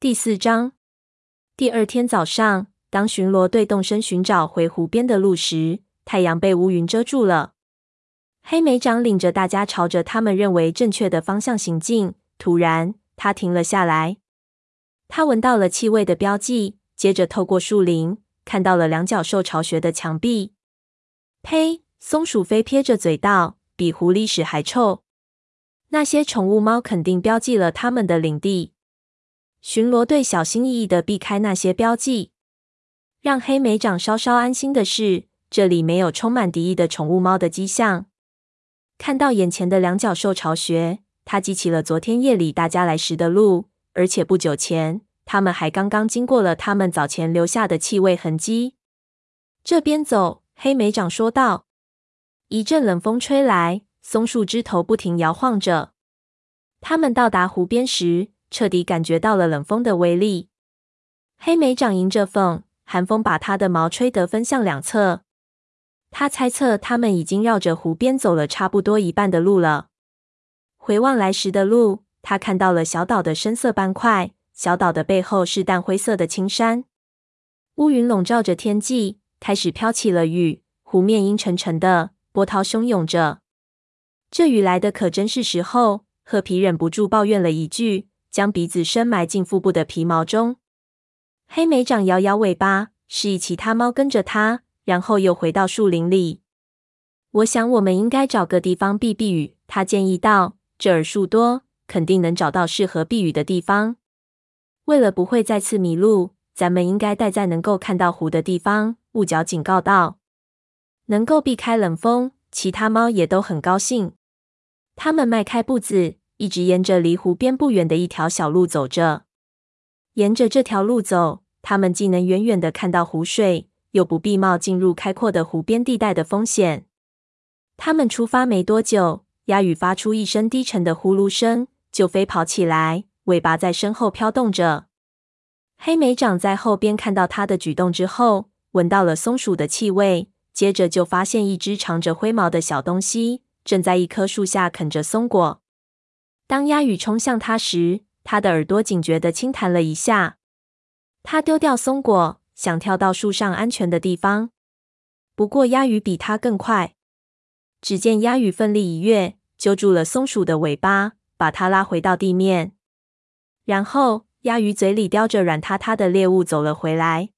第四章。第二天早上，当巡逻队动身寻找回湖边的路时，太阳被乌云遮住了。黑莓长领着大家朝着他们认为正确的方向行进。突然，他停了下来。他闻到了气味的标记，接着透过树林看到了两脚兽巢穴的墙壁。呸！松鼠飞撇着嘴道：“比狐狸屎还臭。”那些宠物猫肯定标记了他们的领地。巡逻队小心翼翼地避开那些标记。让黑莓长稍稍安心的是，这里没有充满敌意的宠物猫的迹象。看到眼前的两脚兽巢穴，他记起了昨天夜里大家来时的路，而且不久前他们还刚刚经过了他们早前留下的气味痕迹。这边走，黑莓长说道。一阵冷风吹来，松树枝头不停摇晃着。他们到达湖边时，彻底感觉到了冷风的威力。黑莓长迎着风，寒风把他的毛吹得分向两侧。他猜测，他们已经绕着湖边走了差不多一半的路了。回望来时的路，他看到了小岛的深色斑块。小岛的背后是淡灰色的青山。乌云笼罩着天际，开始飘起了雨。湖面阴沉沉的，波涛汹涌着。这雨来的可真是时候。褐皮忍不住抱怨了一句，将鼻子深埋进腹部的皮毛中。黑莓长摇摇尾巴，示意其他猫跟着它。然后又回到树林里。我想，我们应该找个地方避避雨。他建议道：“这儿树多，肯定能找到适合避雨的地方。为了不会再次迷路，咱们应该待在能够看到湖的地方。”雾角警告道：“能够避开冷风，其他猫也都很高兴。”他们迈开步子，一直沿着离湖边不远的一条小路走着。沿着这条路走，他们既能远远的看到湖水。又不必冒进入开阔的湖边地带的风险。他们出发没多久，鸭羽发出一声低沉的呼噜声，就飞跑起来，尾巴在身后飘动着。黑莓长在后边看到他的举动之后，闻到了松鼠的气味，接着就发现一只长着灰毛的小东西正在一棵树下啃着松果。当鸭羽冲向他时，他的耳朵警觉地轻弹了一下。他丢掉松果。想跳到树上安全的地方，不过鸭羽比它更快。只见鸭羽奋力一跃，揪住了松鼠的尾巴，把它拉回到地面。然后，鸭羽嘴里叼着软塌塌的猎物走了回来。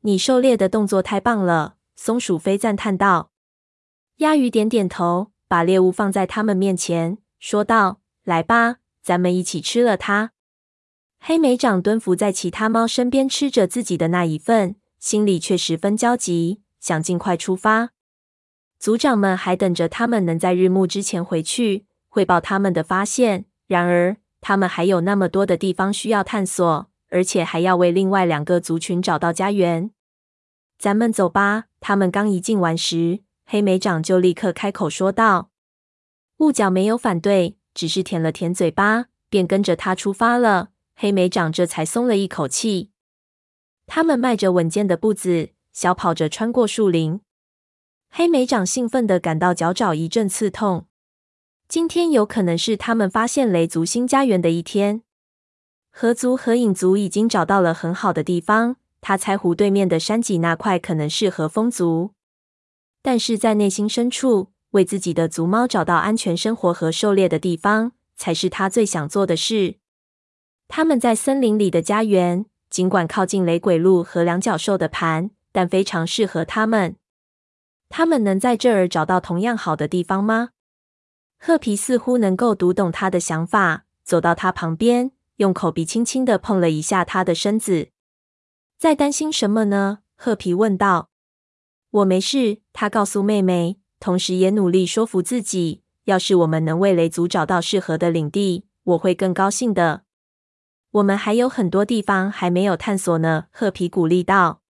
你狩猎的动作太棒了，松鼠飞赞叹道。鸭羽点点头，把猎物放在他们面前，说道：“来吧，咱们一起吃了它。”黑莓长蹲伏在其他猫身边，吃着自己的那一份，心里却十分焦急，想尽快出发。族长们还等着他们能在日暮之前回去，汇报他们的发现。然而，他们还有那么多的地方需要探索，而且还要为另外两个族群找到家园。咱们走吧。他们刚一进完时，黑莓长就立刻开口说道。雾角没有反对，只是舔了舔嘴巴，便跟着他出发了。黑莓长这才松了一口气。他们迈着稳健的步子，小跑着穿过树林。黑莓长兴奋地感到脚爪一阵刺痛。今天有可能是他们发现雷族新家园的一天。河族和影族已经找到了很好的地方。他猜湖对面的山脊那块可能适合风族，但是在内心深处，为自己的族猫找到安全生活和狩猎的地方，才是他最想做的事。他们在森林里的家园，尽管靠近雷鬼鹿和两脚兽的盘，但非常适合他们。他们能在这儿找到同样好的地方吗？褐皮似乎能够读懂他的想法，走到他旁边，用口鼻轻轻地碰了一下他的身子。在担心什么呢？褐皮问道。我没事，他告诉妹妹，同时也努力说服自己，要是我们能为雷族找到适合的领地，我会更高兴的。我们还有很多地方还没有探索呢，褐皮鼓励道。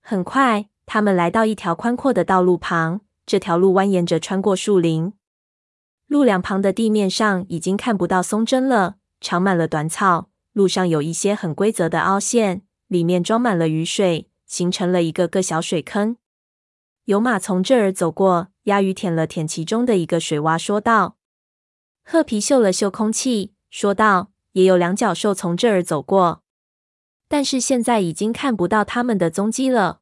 很快，他们来到一条宽阔的道路旁。这条路蜿蜒着穿过树林，路两旁的地面上已经看不到松针了，长满了短草。路上有一些很规则的凹陷，里面装满了雨水，形成了一个个小水坑。有马从这儿走过，鸭鱼舔了舔其中的一个水洼，说道。褐皮嗅了嗅空气，说道。也有两脚兽从这儿走过，但是现在已经看不到它们的踪迹了。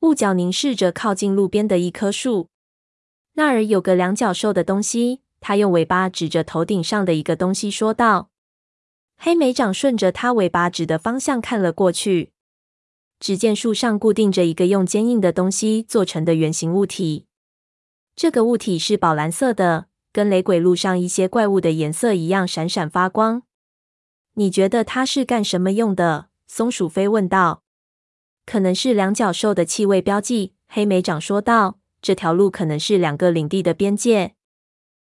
雾角凝视着靠近路边的一棵树，那儿有个两脚兽的东西。他用尾巴指着头顶上的一个东西，说道：“黑莓长顺着他尾巴指的方向看了过去，只见树上固定着一个用坚硬的东西做成的圆形物体。这个物体是宝蓝色的，跟雷鬼路上一些怪物的颜色一样闪闪发光。你觉得它是干什么用的？”松鼠飞问道。“可能是两脚兽的气味标记。”黑莓长说道。“这条路可能是两个领地的边界。”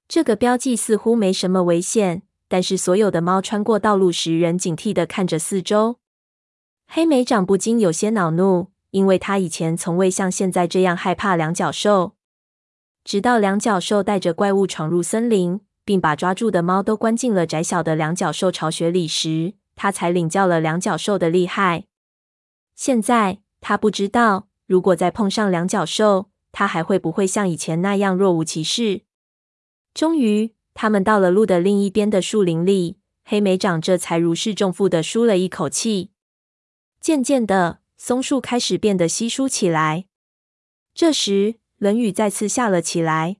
这个标记似乎没什么危险，但是所有的猫穿过道路时仍警惕地看着四周。黑莓长不禁有些恼怒，因为他以前从未像现在这样害怕两脚兽。直到两脚兽带着怪物闯入森林，并把抓住的猫都关进了窄小的两脚兽巢穴里时，他才领教了两脚兽的厉害。现在他不知道，如果再碰上两脚兽，他还会不会像以前那样若无其事。终于，他们到了路的另一边的树林里。黑莓长这才如释重负地舒了一口气。渐渐的，松树开始变得稀疏起来。这时，冷雨再次下了起来。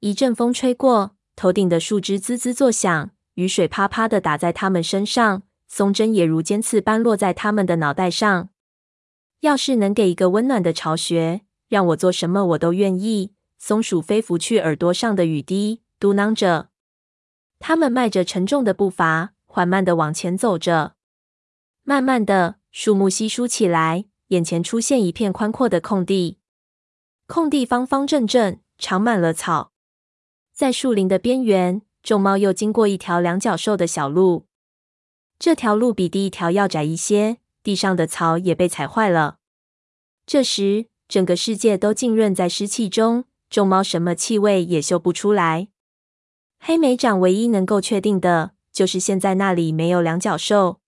一阵风吹过，头顶的树枝滋滋作响，雨水啪啪的打在他们身上，松针也如尖刺般落在他们的脑袋上。要是能给一个温暖的巢穴，让我做什么我都愿意。松鼠飞拂去耳朵上的雨滴，嘟囔着。他们迈着沉重的步伐，缓慢地往前走着。慢慢的，树木稀疏起来，眼前出现一片宽阔的空地。空地方方正正，长满了草。在树林的边缘，众猫又经过一条两脚兽的小路。这条路比第一条要窄一些，地上的草也被踩坏了。这时，整个世界都浸润在湿气中。众猫什么气味也嗅不出来。黑莓长唯一能够确定的就是现在那里没有两脚兽。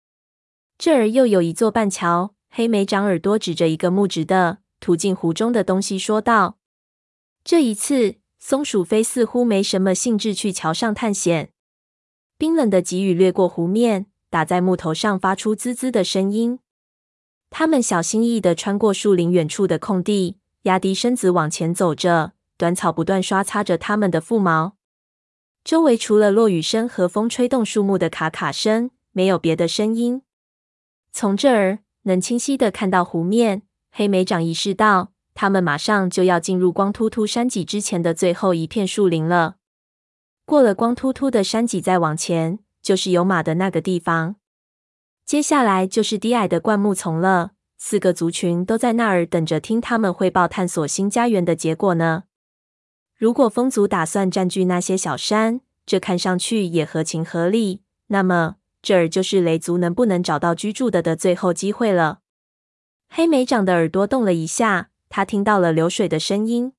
这儿又有一座半桥。黑莓长耳朵指着一个木质的、突进湖中的东西说道：“这一次，松鼠飞似乎没什么兴致去桥上探险。冰冷的急雨掠过湖面，打在木头上，发出滋滋的声音。他们小心翼翼地穿过树林远处的空地，压低身子往前走着。”短草不断刷擦着它们的腹毛，周围除了落雨声和风吹动树木的咔咔声，没有别的声音。从这儿能清晰地看到湖面。黑莓长意识到，他们马上就要进入光秃秃山脊之前的最后一片树林了。过了光秃秃的山脊，再往前就是有马的那个地方。接下来就是低矮的灌木丛了。四个族群都在那儿等着听他们汇报探索新家园的结果呢。如果风族打算占据那些小山，这看上去也合情合理。那么这儿就是雷族能不能找到居住的的最后机会了。黑莓长的耳朵动了一下，他听到了流水的声音。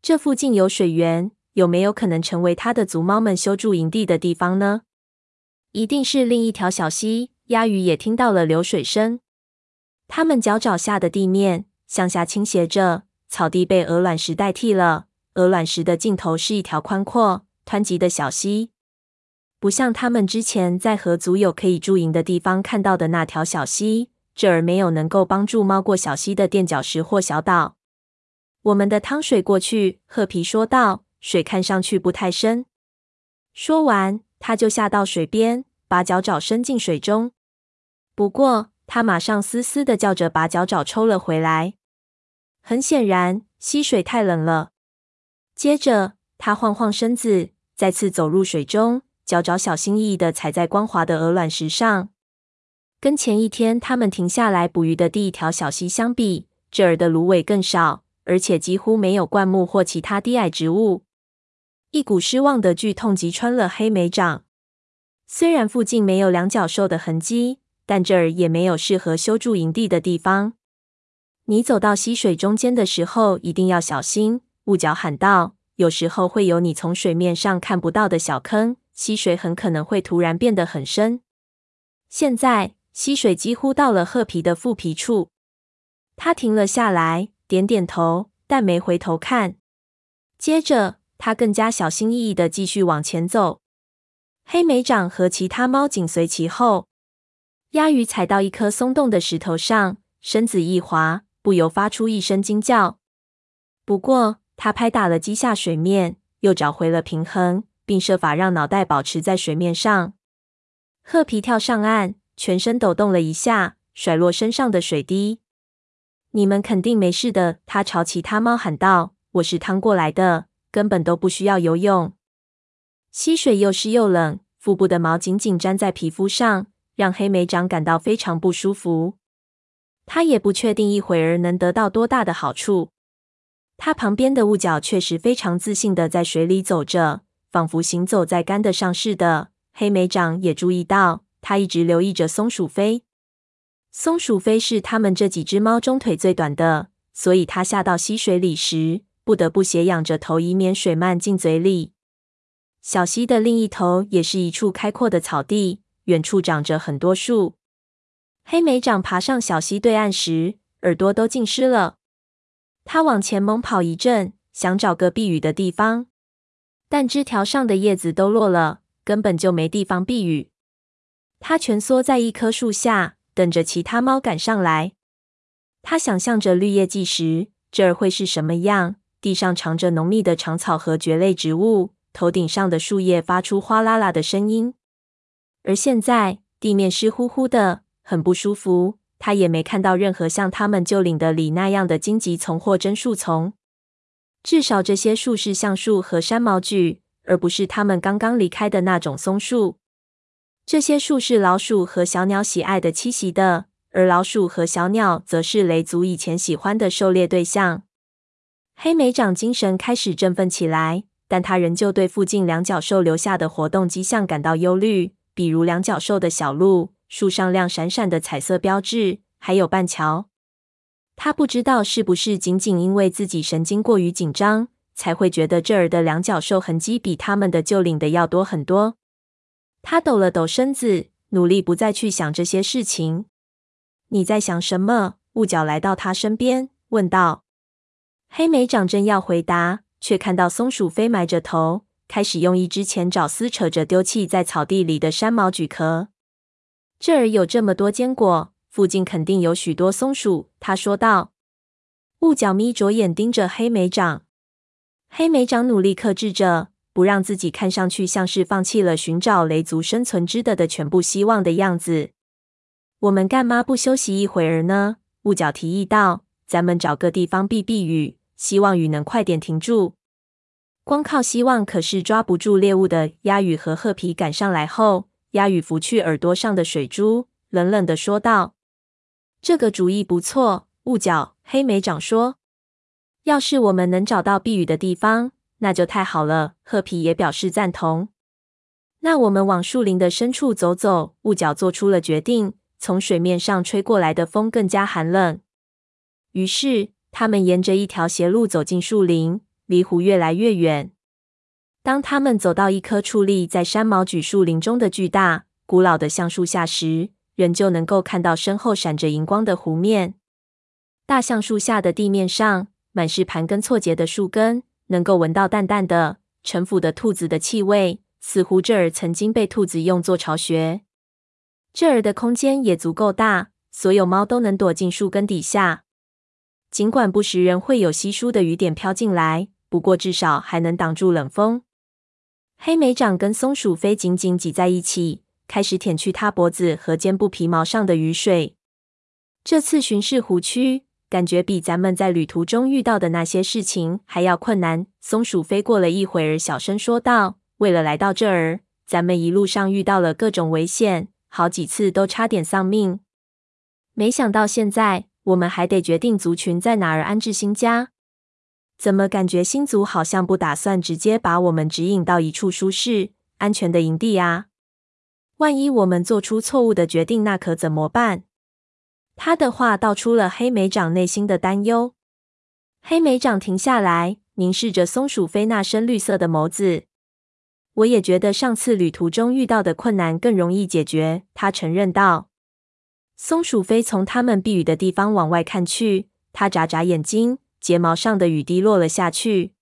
这附近有水源，有没有可能成为他的族猫们修筑营地的地方呢？一定是另一条小溪。鸭鱼也听到了流水声。它们脚爪下的地面向下倾斜着，草地被鹅卵石代替了。鹅卵石的尽头是一条宽阔、湍急的小溪，不像他们之前在河族有可以驻营的地方看到的那条小溪。这儿没有能够帮助猫过小溪的垫脚石或小岛。我们的汤水过去，褐皮说道。水看上去不太深。说完，他就下到水边，把脚爪伸进水中。不过，他马上嘶嘶的叫着，把脚爪抽了回来。很显然，溪水太冷了。接着，他晃晃身子，再次走入水中，脚爪小心翼翼地踩在光滑的鹅卵石上。跟前一天他们停下来捕鱼的第一条小溪相比，这儿的芦苇更少，而且几乎没有灌木或其他低矮植物。一股失望的剧痛击穿了黑莓掌。虽然附近没有两脚兽的痕迹，但这儿也没有适合修筑营地的地方。你走到溪水中间的时候，一定要小心。雾角喊道：“有时候会有你从水面上看不到的小坑，溪水很可能会突然变得很深。”现在溪水几乎到了褐皮的腹皮处，他停了下来，点点头，但没回头看。接着，他更加小心翼翼的继续往前走。黑莓掌和其他猫紧随其后。鸭鱼踩到一颗松动的石头上，身子一滑，不由发出一声惊叫。不过，它拍打了几下水面，又找回了平衡，并设法让脑袋保持在水面上。褐皮跳上岸，全身抖动了一下，甩落身上的水滴。“你们肯定没事的。”他朝其他猫喊道，“我是趟过来的，根本都不需要游泳。”溪水又湿又冷，腹部的毛紧紧粘在皮肤上。让黑莓长感到非常不舒服，他也不确定一会儿能得到多大的好处。他旁边的雾角确实非常自信地在水里走着，仿佛行走在干的上似的。黑莓长也注意到，他一直留意着松鼠飞。松鼠飞是他们这几只猫中腿最短的，所以它下到溪水里时，不得不斜仰着头，以免水漫进嘴里。小溪的另一头也是一处开阔的草地。远处长着很多树。黑莓长爬上小溪对岸时，耳朵都浸湿了。他往前猛跑一阵，想找个避雨的地方，但枝条上的叶子都落了，根本就没地方避雨。它蜷缩在一棵树下，等着其他猫赶上来。它想象着绿叶季时这儿会是什么样：地上长着浓密的长草和蕨类植物，头顶上的树叶发出哗啦啦的声音。而现在地面湿乎乎的，很不舒服。他也没看到任何像他们旧领的里那样的荆棘丛或针树丛。至少这些树是橡树和山毛榉，而不是他们刚刚离开的那种松树。这些树是老鼠和小鸟喜爱的栖息的，而老鼠和小鸟则是雷族以前喜欢的狩猎对象。黑莓长精神开始振奋起来，但他仍旧对附近两角兽留下的活动迹象感到忧虑。比如两角兽的小路、树上亮闪闪的彩色标志，还有半桥。他不知道是不是仅仅因为自己神经过于紧张，才会觉得这儿的两角兽痕迹比他们的旧领的要多很多。他抖了抖身子，努力不再去想这些事情。你在想什么？雾角来到他身边，问道。黑莓长正要回答，却看到松鼠飞埋着头。开始用一只前爪撕扯着丢弃在草地里的山毛榉壳。这儿有这么多坚果，附近肯定有许多松鼠。他说道。雾角眯着眼盯着黑莓长，黑莓长努力克制着，不让自己看上去像是放弃了寻找雷族生存之地的全部希望的样子。我们干嘛不休息一会儿呢？雾角提议道。咱们找个地方避避雨，希望雨能快点停住。光靠希望可是抓不住猎物的。鸭羽和褐皮赶上来后，鸭羽拂去耳朵上的水珠，冷冷的说道：“这个主意不错。”雾角黑莓长说：“要是我们能找到避雨的地方，那就太好了。”褐皮也表示赞同。那我们往树林的深处走走。雾角做出了决定。从水面上吹过来的风更加寒冷。于是，他们沿着一条斜路走进树林。离湖越来越远。当他们走到一棵矗立在山毛榉树林中的巨大、古老的橡树下时，仍旧能够看到身后闪着荧光的湖面。大橡树下的地面上满是盘根错节的树根，能够闻到淡淡的、陈腐的兔子的气味，似乎这儿曾经被兔子用作巢穴。这儿的空间也足够大，所有猫都能躲进树根底下。尽管不时仍会有稀疏的雨点飘进来。不过，至少还能挡住冷风。黑莓掌跟松鼠飞紧紧挤在一起，开始舔去它脖子和肩部皮毛上的雨水。这次巡视湖区，感觉比咱们在旅途中遇到的那些事情还要困难。松鼠飞过了一会儿，小声说道：“为了来到这儿，咱们一路上遇到了各种危险，好几次都差点丧命。没想到现在，我们还得决定族群在哪儿安置新家。”怎么感觉新族好像不打算直接把我们指引到一处舒适、安全的营地啊？万一我们做出错误的决定，那可怎么办？他的话道出了黑莓长内心的担忧。黑莓长停下来，凝视着松鼠飞那深绿色的眸子。我也觉得上次旅途中遇到的困难更容易解决，他承认道。松鼠飞从他们避雨的地方往外看去，他眨眨眼睛。睫毛上的雨滴落了下去。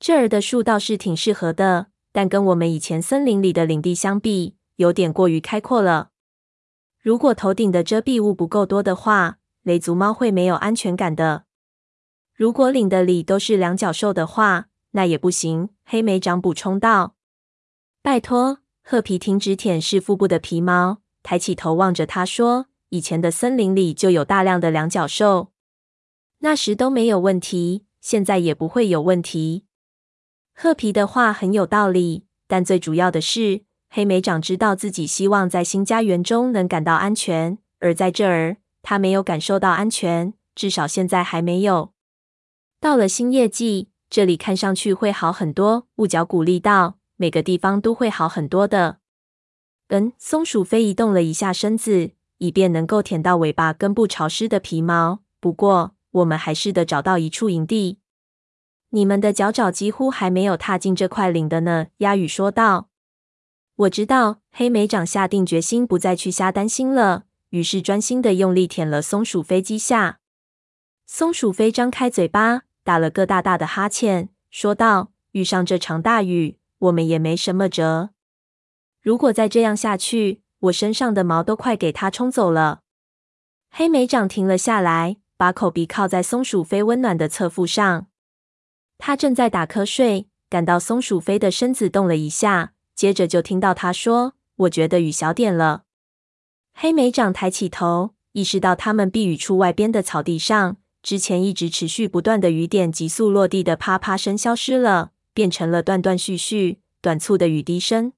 这儿的树倒是挺适合的，但跟我们以前森林里的领地相比，有点过于开阔了。如果头顶的遮蔽物不够多的话，雷族猫会没有安全感的。如果领的里都是两脚兽的话，那也不行。黑莓长补充道：“拜托，褐皮停止舔舐腹部的皮毛，抬起头望着他说：‘以前的森林里就有大量的两脚兽，那时都没有问题，现在也不会有问题。’褐皮的话很有道理，但最主要的是，黑莓长知道自己希望在新家园中能感到安全，而在这儿，他没有感受到安全，至少现在还没有。到了新业季。”这里看上去会好很多，雾角鼓励道：“每个地方都会好很多的。”嗯，松鼠飞移动了一下身子，以便能够舔到尾巴根部潮湿的皮毛。不过，我们还是得找到一处营地。你们的脚爪几乎还没有踏进这块领的呢，鸭羽说道。我知道，黑莓长下定决心不再去瞎担心了，于是专心的用力舔了松鼠飞机下。松鼠飞张开嘴巴。打了个大大的哈欠，说道：“遇上这场大雨，我们也没什么辙。如果再这样下去，我身上的毛都快给它冲走了。”黑莓长停了下来，把口鼻靠在松鼠飞温暖的侧腹上。他正在打瞌睡，感到松鼠飞的身子动了一下，接着就听到他说：“我觉得雨小点了。”黑莓长抬起头，意识到他们避雨处外边的草地上。之前一直持续不断的雨点急速落地的啪啪声消失了，变成了断断续续、短促的雨滴声。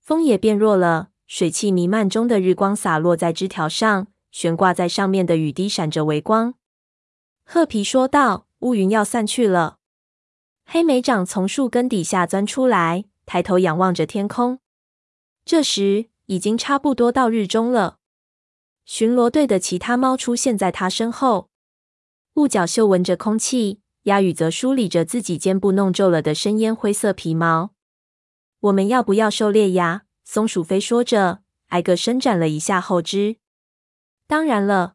风也变弱了，水汽弥漫中的日光洒落在枝条上，悬挂在上面的雨滴闪着微光。褐皮说道：“乌云要散去了。”黑莓长从树根底下钻出来，抬头仰望着天空。这时已经差不多到日中了。巡逻队的其他猫出现在他身后。雾角嗅闻着空气，鸭羽则梳理着自己肩部弄皱了的深烟灰色皮毛。我们要不要狩猎呀？松鼠飞说着，挨个伸展了一下后肢。当然了，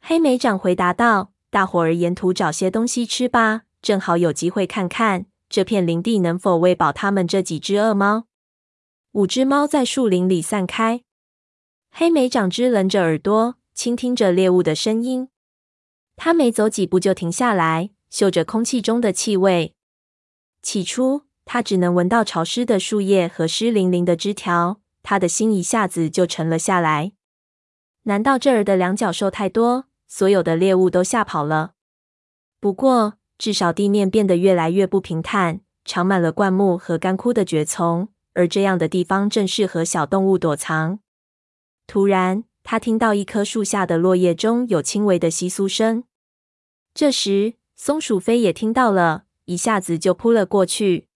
黑莓长回答道：“大伙儿沿途找些东西吃吧，正好有机会看看这片林地能否喂饱他们这几只恶猫。”五只猫在树林里散开，黑莓长只棱着耳朵，倾听着猎物的声音。它没走几步就停下来，嗅着空气中的气味。起初，它只能闻到潮湿的树叶和湿淋淋的枝条，它的心一下子就沉了下来。难道这儿的两脚兽太多，所有的猎物都吓跑了？不过，至少地面变得越来越不平坦，长满了灌木和干枯的蕨丛，而这样的地方正适合小动物躲藏。突然，他听到一棵树下的落叶中有轻微的窸窣声。这时，松鼠飞也听到了，一下子就扑了过去。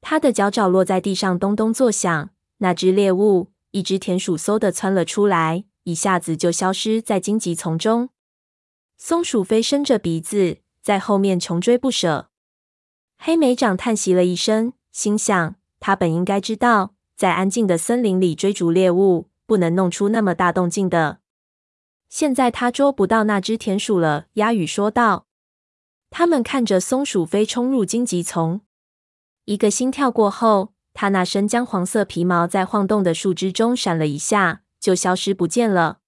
它的脚爪落在地上，咚咚作响。那只猎物，一只田鼠，嗖的窜了出来，一下子就消失在荆棘丛中。松鼠飞伸着鼻子在后面穷追不舍。黑莓长叹息了一声，心想：他本应该知道，在安静的森林里追逐猎物，不能弄出那么大动静的。现在他捉不到那只田鼠了，鸭语说道。他们看着松鼠飞冲入荆棘丛，一个心跳过后，他那身姜黄色皮毛在晃动的树枝中闪了一下，就消失不见了。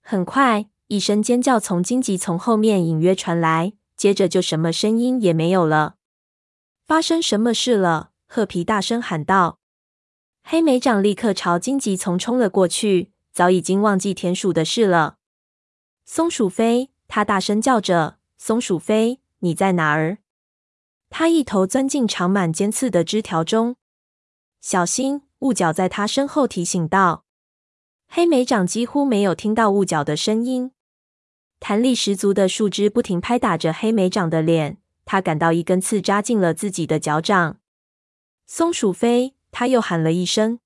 很快，一声尖叫从荆棘丛后面隐约传来，接着就什么声音也没有了。发生什么事了？褐皮大声喊道。黑莓长立刻朝荆棘丛冲了过去，早已经忘记田鼠的事了。松鼠飞，他大声叫着：“松鼠飞，你在哪儿？”他一头钻进长满尖刺的枝条中。小心！雾角在他身后提醒道。黑莓长几乎没有听到雾角的声音。弹力十足的树枝不停拍打着黑莓长的脸，他感到一根刺扎进了自己的脚掌。松鼠飞，他又喊了一声：“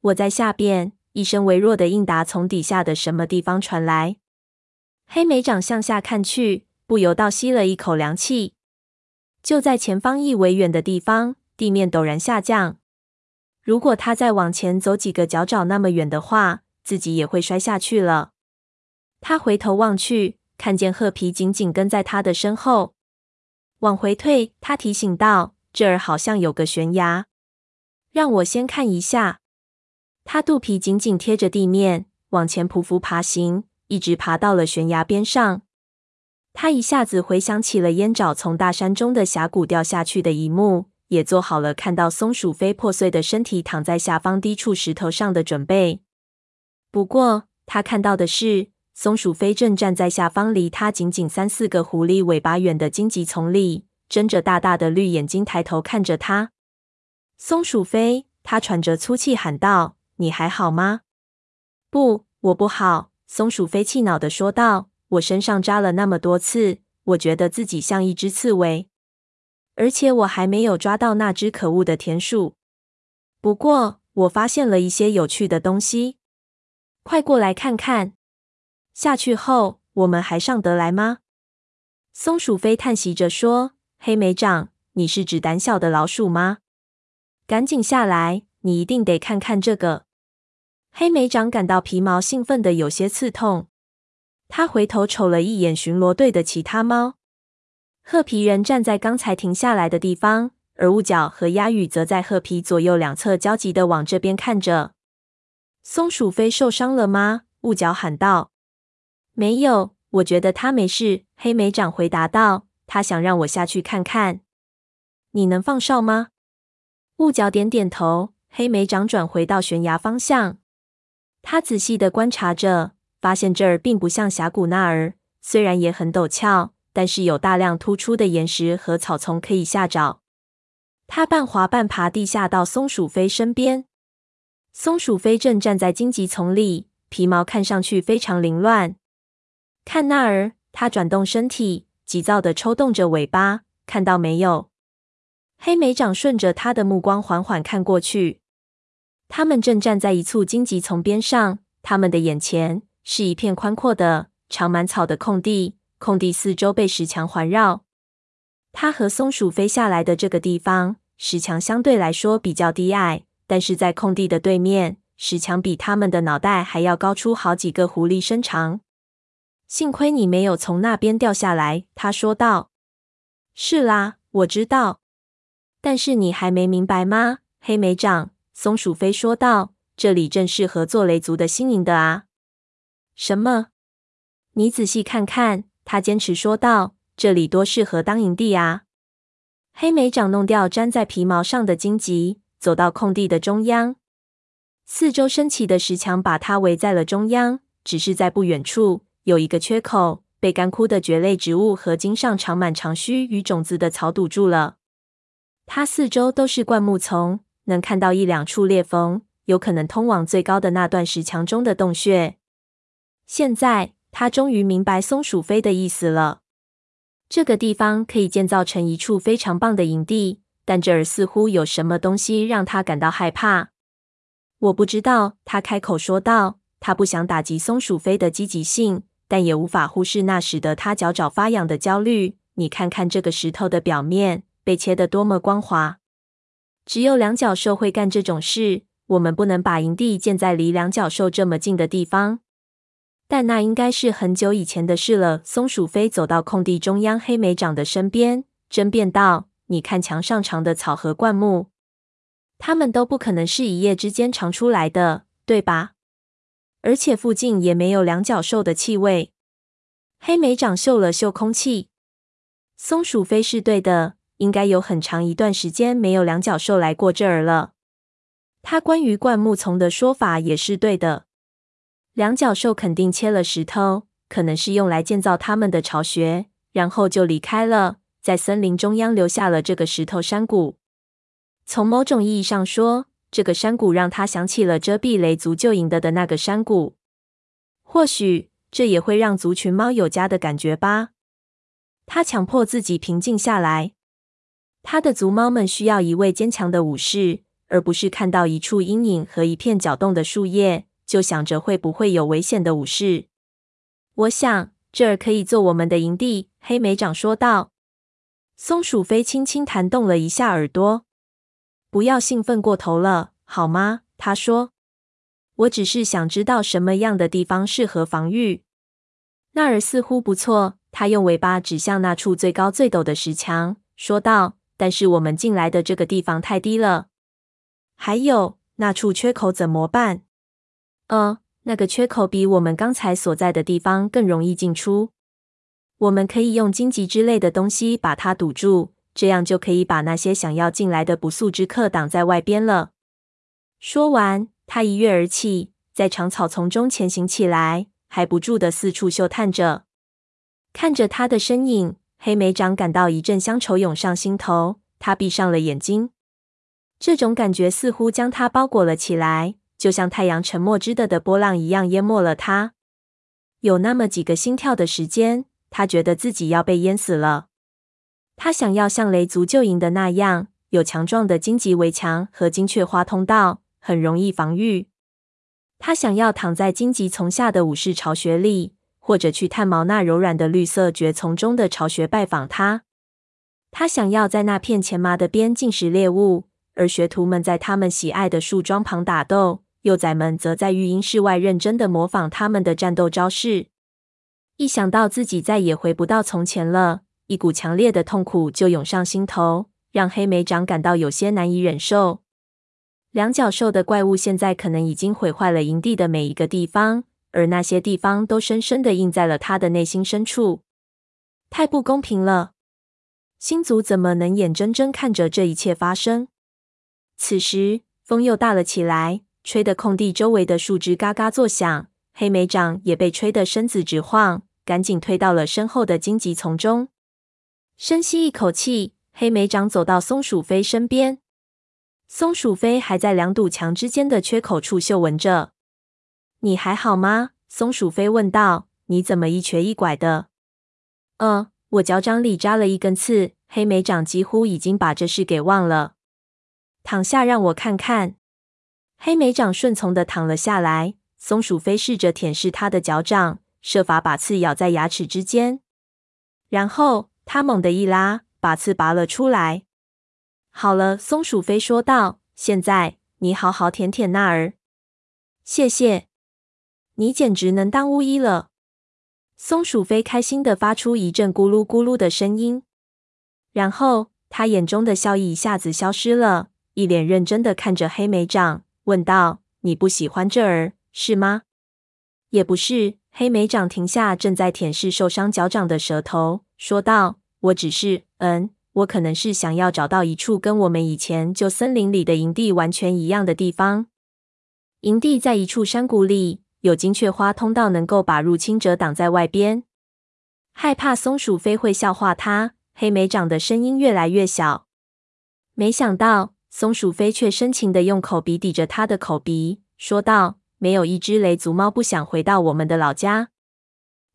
我在下边。”一声微弱的应答从底下的什么地方传来。黑莓长向下看去，不由倒吸了一口凉气。就在前方一围远的地方，地面陡然下降。如果他再往前走几个脚爪那么远的话，自己也会摔下去了。他回头望去，看见褐皮紧紧跟在他的身后。往回退，他提醒道：“这儿好像有个悬崖，让我先看一下。他肚皮紧紧贴着地面，往前匍匐爬行，一直爬到了悬崖边上。他一下子回想起了烟爪从大山中的峡谷掉下去的一幕，也做好了看到松鼠飞破碎的身体躺在下方低处石头上的准备。不过，他看到的是松鼠飞正站在下方，离他仅仅三四个狐狸尾巴远的荆棘丛里，睁着大大的绿眼睛抬头看着他。松鼠飞，他喘着粗气喊道。你还好吗？不，我不好。松鼠飞气恼地说道：“我身上扎了那么多刺，我觉得自己像一只刺猬，而且我还没有抓到那只可恶的田鼠。不过，我发现了一些有趣的东西，快过来看看。下去后，我们还上得来吗？”松鼠飞叹息着说：“黑莓长，你是指胆小的老鼠吗？赶紧下来，你一定得看看这个。”黑莓长感到皮毛兴奋的有些刺痛，他回头瞅了一眼巡逻队的其他猫。褐皮人站在刚才停下来的地方，而雾角和鸭羽则在褐皮左右两侧焦急的往这边看着。松鼠飞受伤了吗？雾角喊道。没有，我觉得他没事。黑莓长回答道。他想让我下去看看。你能放哨吗？雾角点点头。黑莓长转回到悬崖方向。他仔细的观察着，发现这儿并不像峡谷那儿，虽然也很陡峭，但是有大量突出的岩石和草丛可以下找。他半滑半爬地下到松鼠飞身边，松鼠飞正站在荆棘丛里，皮毛看上去非常凌乱。看那儿，他转动身体，急躁地抽动着尾巴，看到没有？黑莓长顺着他的目光缓缓看过去。他们正站在一簇荆棘丛边上，他们的眼前是一片宽阔的、长满草的空地，空地四周被石墙环绕。他和松鼠飞下来的这个地方，石墙相对来说比较低矮，但是在空地的对面，石墙比他们的脑袋还要高出好几个狐狸身长。幸亏你没有从那边掉下来，他说道。是啦，我知道，但是你还没明白吗，黑莓长？松鼠飞说道：“这里正适合做雷族的新营的啊！”什么？你仔细看看，他坚持说道：“这里多适合当营地啊！”黑莓长弄掉粘在皮毛上的荆棘，走到空地的中央，四周升起的石墙把它围在了中央。只是在不远处有一个缺口，被干枯的蕨类植物和茎上长满长须与种子的草堵住了。它四周都是灌木丛。能看到一两处裂缝，有可能通往最高的那段石墙中的洞穴。现在他终于明白松鼠飞的意思了。这个地方可以建造成一处非常棒的营地，但这儿似乎有什么东西让他感到害怕。我不知道，他开口说道。他不想打击松鼠飞的积极性，但也无法忽视那使得他脚爪发痒的焦虑。你看看这个石头的表面被切得多么光滑。只有两脚兽会干这种事。我们不能把营地建在离两脚兽这么近的地方。但那应该是很久以前的事了。松鼠飞走到空地中央黑莓长的身边，争辩道：“你看墙上长的草和灌木，它们都不可能是一夜之间长出来的，对吧？而且附近也没有两脚兽的气味。”黑莓长嗅了嗅空气，松鼠飞是对的。应该有很长一段时间没有两脚兽来过这儿了。他关于灌木丛的说法也是对的。两脚兽肯定切了石头，可能是用来建造他们的巢穴，然后就离开了，在森林中央留下了这个石头山谷。从某种意义上说，这个山谷让他想起了遮蔽雷族旧营的的那个山谷。或许这也会让族群猫有家的感觉吧。他强迫自己平静下来。他的族猫们需要一位坚强的武士，而不是看到一处阴影和一片搅动的树叶，就想着会不会有危险的武士。我想这儿可以做我们的营地，黑莓长说道。松鼠飞轻轻弹动了一下耳朵，不要兴奋过头了，好吗？他说。我只是想知道什么样的地方适合防御。那儿似乎不错。他用尾巴指向那处最高最陡的石墙，说道。但是我们进来的这个地方太低了。还有那处缺口怎么办？呃，那个缺口比我们刚才所在的地方更容易进出。我们可以用荆棘之类的东西把它堵住，这样就可以把那些想要进来的不速之客挡在外边了。说完，他一跃而起，在长草丛中前行起来，还不住的四处嗅探着。看着他的身影，黑莓长感到一阵乡愁涌上心头。他闭上了眼睛，这种感觉似乎将他包裹了起来，就像太阳沉没之的的波浪一样淹没了他。有那么几个心跳的时间，他觉得自己要被淹死了。他想要像雷族旧营的那样，有强壮的荆棘围墙和金雀花通道，很容易防御。他想要躺在荆棘丛下的武士巢穴里。或者去探毛那柔软的绿色蕨丛中的巢穴拜访他。他想要在那片前麻的边进食猎物，而学徒们在他们喜爱的树桩旁打斗，幼崽们则在育婴室外认真的模仿他们的战斗招式。一想到自己再也回不到从前了，一股强烈的痛苦就涌上心头，让黑莓长感到有些难以忍受。两角兽的怪物现在可能已经毁坏了营地的每一个地方。而那些地方都深深的印在了他的内心深处。太不公平了！星族怎么能眼睁睁看着这一切发生？此时，风又大了起来，吹得空地周围的树枝嘎嘎作响。黑莓长也被吹得身子直晃，赶紧退到了身后的荆棘丛中。深吸一口气，黑莓长走到松鼠飞身边。松鼠飞还在两堵墙之间的缺口处嗅闻着。你还好吗？松鼠飞问道。你怎么一瘸一拐的？呃，我脚掌里扎了一根刺。黑莓长几乎已经把这事给忘了。躺下，让我看看。黑莓长顺从的躺了下来。松鼠飞试着舔舐他的脚掌，设法把刺咬在牙齿之间。然后他猛地一拉，把刺拔了出来。好了，松鼠飞说道。现在你好好舔舔那儿。谢谢。你简直能当巫医了！松鼠飞开心地发出一阵咕噜咕噜的声音，然后他眼中的笑意一下子消失了，一脸认真的看着黑莓长，问道：“你不喜欢这儿，是吗？”“也不是。”黑莓长停下正在舔舐受伤脚掌的舌头，说道：“我只是……嗯，我可能是想要找到一处跟我们以前旧森林里的营地完全一样的地方。营地在一处山谷里。”有金雀花通道，能够把入侵者挡在外边。害怕松鼠飞会笑话他，黑莓长的声音越来越小。没想到松鼠飞却深情的用口鼻抵着他的口鼻，说道：“没有一只雷族猫不想回到我们的老家。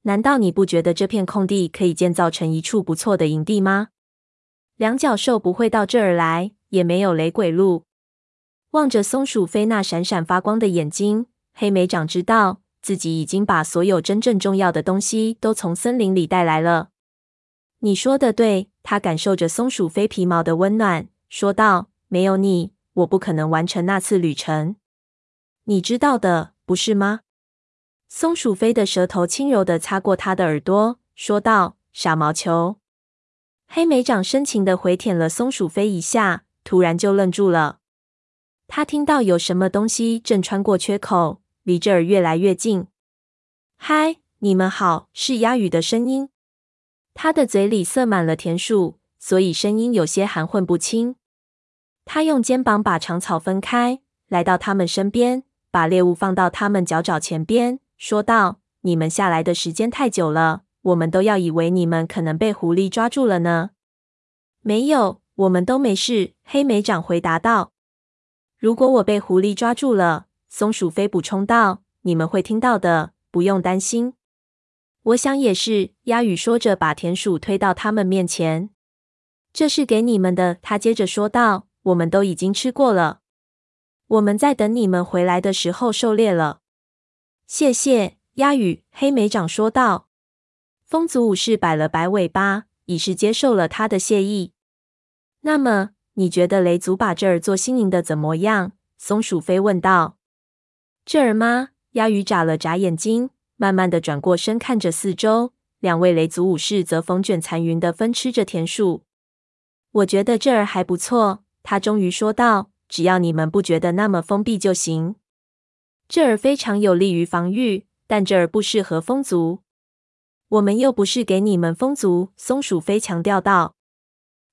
难道你不觉得这片空地可以建造成一处不错的营地吗？两脚兽不会到这儿来，也没有雷鬼路。”望着松鼠飞那闪闪发光的眼睛。黑莓长知道自己已经把所有真正重要的东西都从森林里带来了。你说的对，他感受着松鼠飞皮毛的温暖，说道：“没有你，我不可能完成那次旅程。你知道的，不是吗？”松鼠飞的舌头轻柔地擦过他的耳朵，说道：“傻毛球。”黑莓长深情地回舔了松鼠飞一下，突然就愣住了。他听到有什么东西正穿过缺口。离这儿越来越近。嗨，你们好，是鸭羽的声音。他的嘴里塞满了田鼠，所以声音有些含混不清。他用肩膀把长草分开，来到他们身边，把猎物放到他们脚爪前边，说道：“你们下来的时间太久了，我们都要以为你们可能被狐狸抓住了呢。”没有，我们都没事。黑莓长回答道：“如果我被狐狸抓住了。”松鼠飞补充道：“你们会听到的，不用担心。”我想也是。鸦羽说着，把田鼠推到他们面前。“这是给你们的。”他接着说道：“我们都已经吃过了。我们在等你们回来的时候狩猎了。”谢谢，鸦羽。黑莓长说道。风族武士摆了摆尾巴，以示接受了他的谢意。“那么，你觉得雷族把这儿做新营的怎么样？”松鼠飞问道。这儿吗？鸦羽眨了眨眼睛，慢慢的转过身，看着四周。两位雷族武士则风卷残云的分吃着田鼠。我觉得这儿还不错，他终于说道。只要你们不觉得那么封闭就行。这儿非常有利于防御，但这儿不适合风族。我们又不是给你们风族。松鼠飞强调道。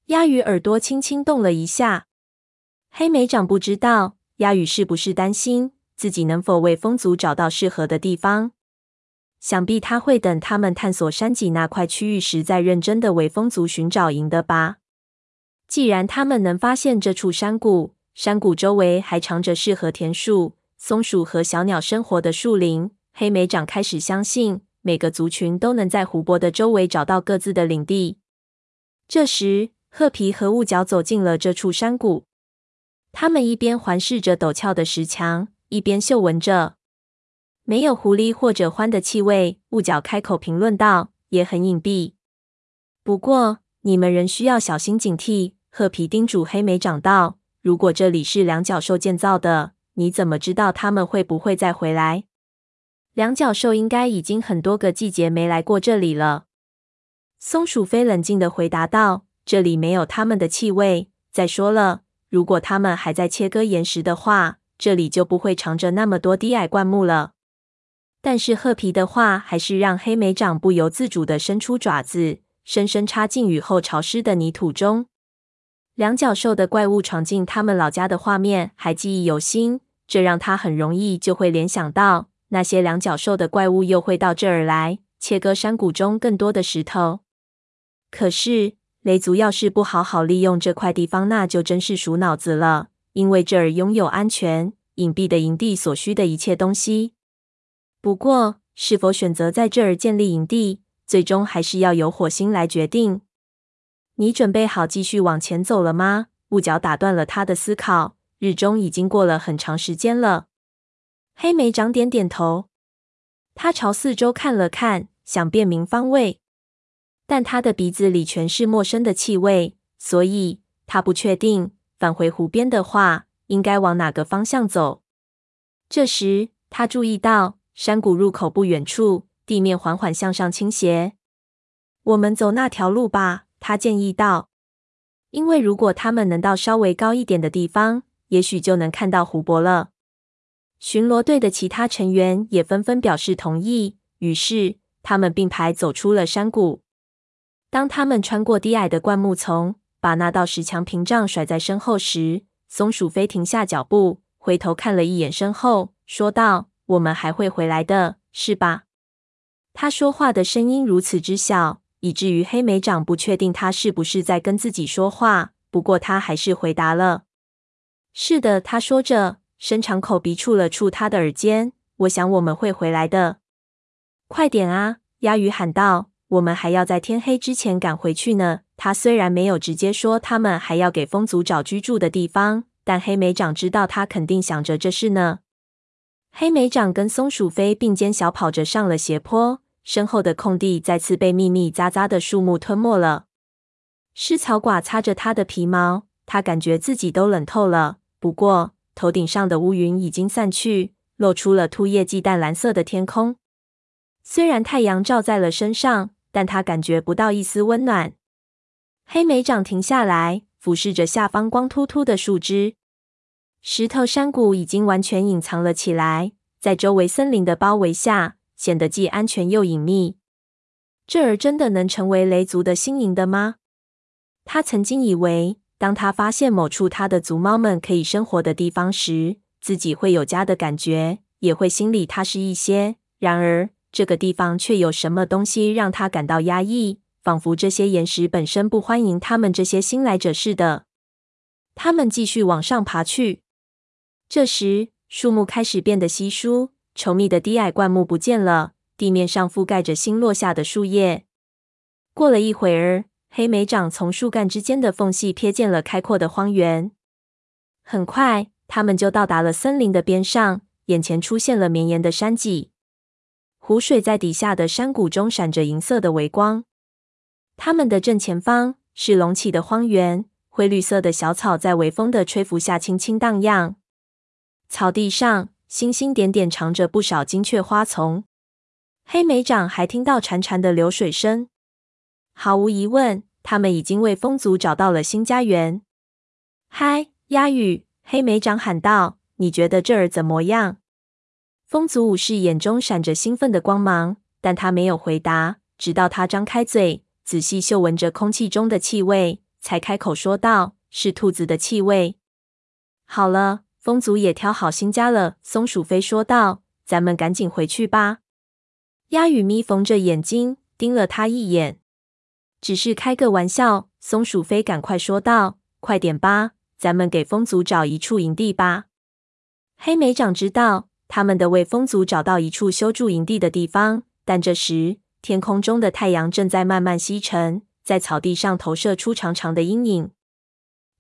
鸭羽耳朵轻轻动了一下。黑莓长不知道鸭羽是不是担心自己能否为风族找到适合的地方。想必他会等他们探索山脊那块区域时，再认真的为风族寻找营的吧。既然他们能发现这处山谷，山谷周围还藏着适合田鼠、松鼠和小鸟生活的树林。黑莓长开始相信，每个族群都能在湖泊的周围找到各自的领地。这时，褐皮和雾角走进了这处山谷。他们一边环视着陡峭的石墙，一边嗅闻着没有狐狸或者獾的气味。雾角开口评论道：“也很隐蔽。不过，你们仍需要小心警惕。”褐皮叮嘱黑莓长道。如果这里是两角兽建造的，你怎么知道他们会不会再回来？两角兽应该已经很多个季节没来过这里了。松鼠飞冷静的回答道：“这里没有他们的气味。再说了，如果他们还在切割岩石的话，这里就不会藏着那么多低矮灌木了。”但是褐皮的话还是让黑莓长不由自主的伸出爪子，深深插进雨后潮湿的泥土中。两角兽的怪物闯进他们老家的画面还记忆犹新，这让他很容易就会联想到那些两角兽的怪物又会到这儿来切割山谷中更多的石头。可是雷族要是不好好利用这块地方，那就真是鼠脑子了，因为这儿拥有安全隐蔽的营地所需的一切东西。不过，是否选择在这儿建立营地，最终还是要由火星来决定。你准备好继续往前走了吗？雾角打断了他的思考。日中已经过了很长时间了。黑莓长点点头。他朝四周看了看，想辨明方位，但他的鼻子里全是陌生的气味，所以他不确定返回湖边的话，应该往哪个方向走。这时，他注意到山谷入口不远处，地面缓缓向上倾斜。我们走那条路吧。他建议道：“因为如果他们能到稍微高一点的地方，也许就能看到湖泊了。”巡逻队的其他成员也纷纷表示同意，于是他们并排走出了山谷。当他们穿过低矮的灌木丛，把那道石墙屏障甩在身后时，松鼠飞停下脚步，回头看了一眼身后，说道：“我们还会回来的，是吧？”他说话的声音如此之小。以至于黑莓长不确定他是不是在跟自己说话，不过他还是回答了：“是的。”他说着，伸长口鼻触了触他的耳尖。“我想我们会回来的。”“快点啊！”鸭鱼喊道，“我们还要在天黑之前赶回去呢。”他虽然没有直接说他们还要给风族找居住的地方，但黑莓长知道他肯定想着这事呢。黑莓长跟松鼠飞并肩小跑着上了斜坡。身后的空地再次被密密匝匝的树木吞没了，湿草寡擦着他的皮毛，他感觉自己都冷透了。不过，头顶上的乌云已经散去，露出了秃叶季淡蓝色的天空。虽然太阳照在了身上，但他感觉不到一丝温暖。黑莓长停下来，俯视着下方光秃秃的树枝。石头山谷已经完全隐藏了起来，在周围森林的包围下。显得既安全又隐秘。这儿真的能成为雷族的新营的吗？他曾经以为，当他发现某处他的族猫们可以生活的地方时，自己会有家的感觉，也会心里踏实一些。然而，这个地方却有什么东西让他感到压抑，仿佛这些岩石本身不欢迎他们这些新来者似的。他们继续往上爬去。这时，树木开始变得稀疏。稠密的低矮灌木不见了，地面上覆盖着新落下的树叶。过了一会儿，黑莓长从树干之间的缝隙瞥见了开阔的荒原。很快，他们就到达了森林的边上，眼前出现了绵延的山脊，湖水在底下的山谷中闪着银色的微光。他们的正前方是隆起的荒原，灰绿色的小草在微风的吹拂下轻轻荡漾，草地上，星星点点藏着不少金雀花丛，黑莓长还听到潺潺的流水声。毫无疑问，他们已经为风族找到了新家园。嗨，鸦羽！黑莓长喊道：“你觉得这儿怎么样？”风族武士眼中闪着兴奋的光芒，但他没有回答，直到他张开嘴，仔细嗅闻着空气中的气味，才开口说道：“是兔子的气味。”好了，风族也挑好新家了。松鼠飞说道：“咱们赶紧回去吧。”鸭与咪缝着眼睛盯了他一眼，只是开个玩笑。松鼠飞赶快说道：“快点吧，咱们给风族找一处营地吧。”黑莓长知道。他们的为风族找到一处修筑营地的地方，但这时天空中的太阳正在慢慢西沉，在草地上投射出长长的阴影。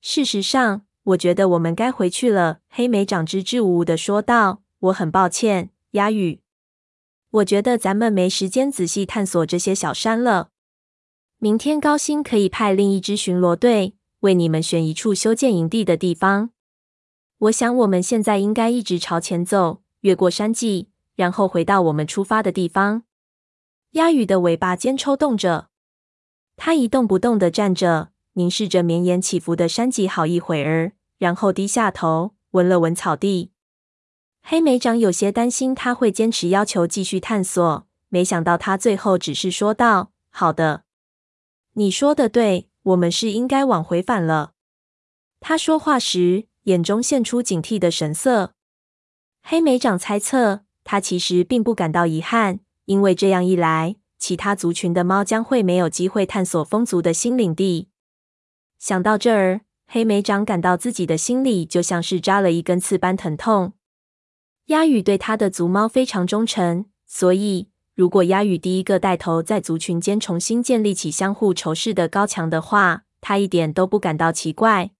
事实上，我觉得我们该回去了。”黑莓长支支吾吾的说道。“我很抱歉，鸭羽。我觉得咱们没时间仔细探索这些小山了。明天高兴可以派另一支巡逻队为你们选一处修建营地的地方。我想我们现在应该一直朝前走。”越过山脊，然后回到我们出发的地方。鸭羽的尾巴尖抽动着，它一动不动地站着，凝视着绵延起伏的山脊好一会儿，然后低下头闻了闻草地。黑莓长有些担心他会坚持要求继续探索，没想到他最后只是说道：“好的，你说的对，我们是应该往回返了。”他说话时眼中现出警惕的神色。黑莓长猜测，他其实并不感到遗憾，因为这样一来，其他族群的猫将会没有机会探索风族的新领地。想到这儿，黑莓长感到自己的心里就像是扎了一根刺般疼痛。鸦羽对他的族猫非常忠诚，所以如果鸦羽第一个带头在族群间重新建立起相互仇视的高墙的话，他一点都不感到奇怪。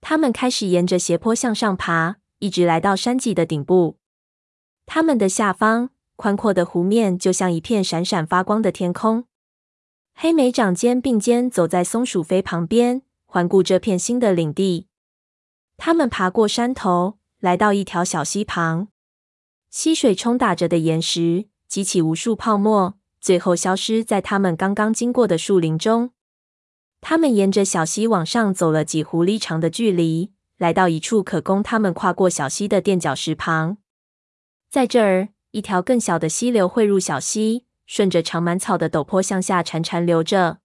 他们开始沿着斜坡向上爬。一直来到山脊的顶部，他们的下方宽阔的湖面就像一片闪闪发光的天空。黑莓长肩并肩走在松鼠飞旁边，环顾这片新的领地。他们爬过山头，来到一条小溪旁，溪水冲打着的岩石激起无数泡沫，最后消失在他们刚刚经过的树林中。他们沿着小溪往上走了几狐狸长的距离。来到一处可供他们跨过小溪的垫脚石旁，在这儿，一条更小的溪流汇入小溪，顺着长满草的陡坡向下潺潺流着。